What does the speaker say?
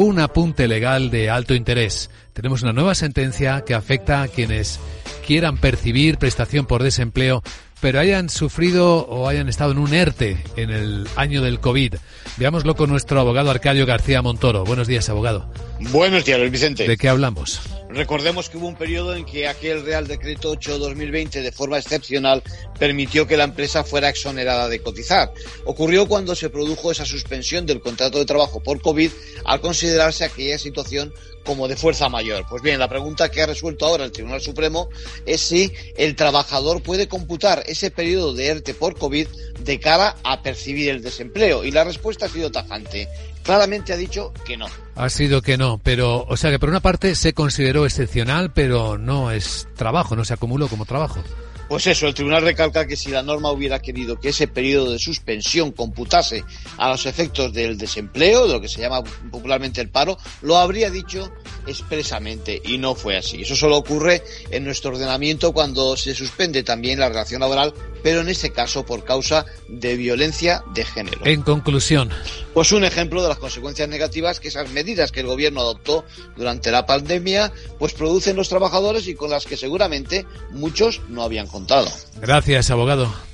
un apunte legal de alto interés. Tenemos una nueva sentencia que afecta a quienes quieran percibir prestación por desempleo pero hayan sufrido o hayan estado en un ERTE en el año del COVID. Veámoslo con nuestro abogado Arcadio García Montoro. Buenos días, abogado. Buenos días, Luis Vicente. ¿De qué hablamos? Recordemos que hubo un periodo en que aquel Real Decreto 8-2020, de forma excepcional, permitió que la empresa fuera exonerada de cotizar. Ocurrió cuando se produjo esa suspensión del contrato de trabajo por COVID al considerarse aquella situación como de fuerza mayor. Pues bien, la pregunta que ha resuelto ahora el Tribunal Supremo es si el trabajador puede computar ese periodo de ERTE por COVID de cara a percibir el desempleo. Y la respuesta ha sido tajante. Claramente ha dicho que no. Ha sido que no, pero, o sea que por una parte se consideró excepcional, pero no es trabajo, no se acumuló como trabajo. Pues eso, el tribunal recalca que si la norma hubiera querido que ese periodo de suspensión computase a los efectos del desempleo, de lo que se llama popularmente el paro, lo habría dicho expresamente y no fue así. Eso solo ocurre en nuestro ordenamiento cuando se suspende también la relación laboral, pero en este caso por causa de violencia de género. En conclusión. Pues un ejemplo de las consecuencias negativas que esas medidas que el gobierno adoptó durante la pandemia pues producen los trabajadores y con las que seguramente muchos no habían contado. Gracias, abogado.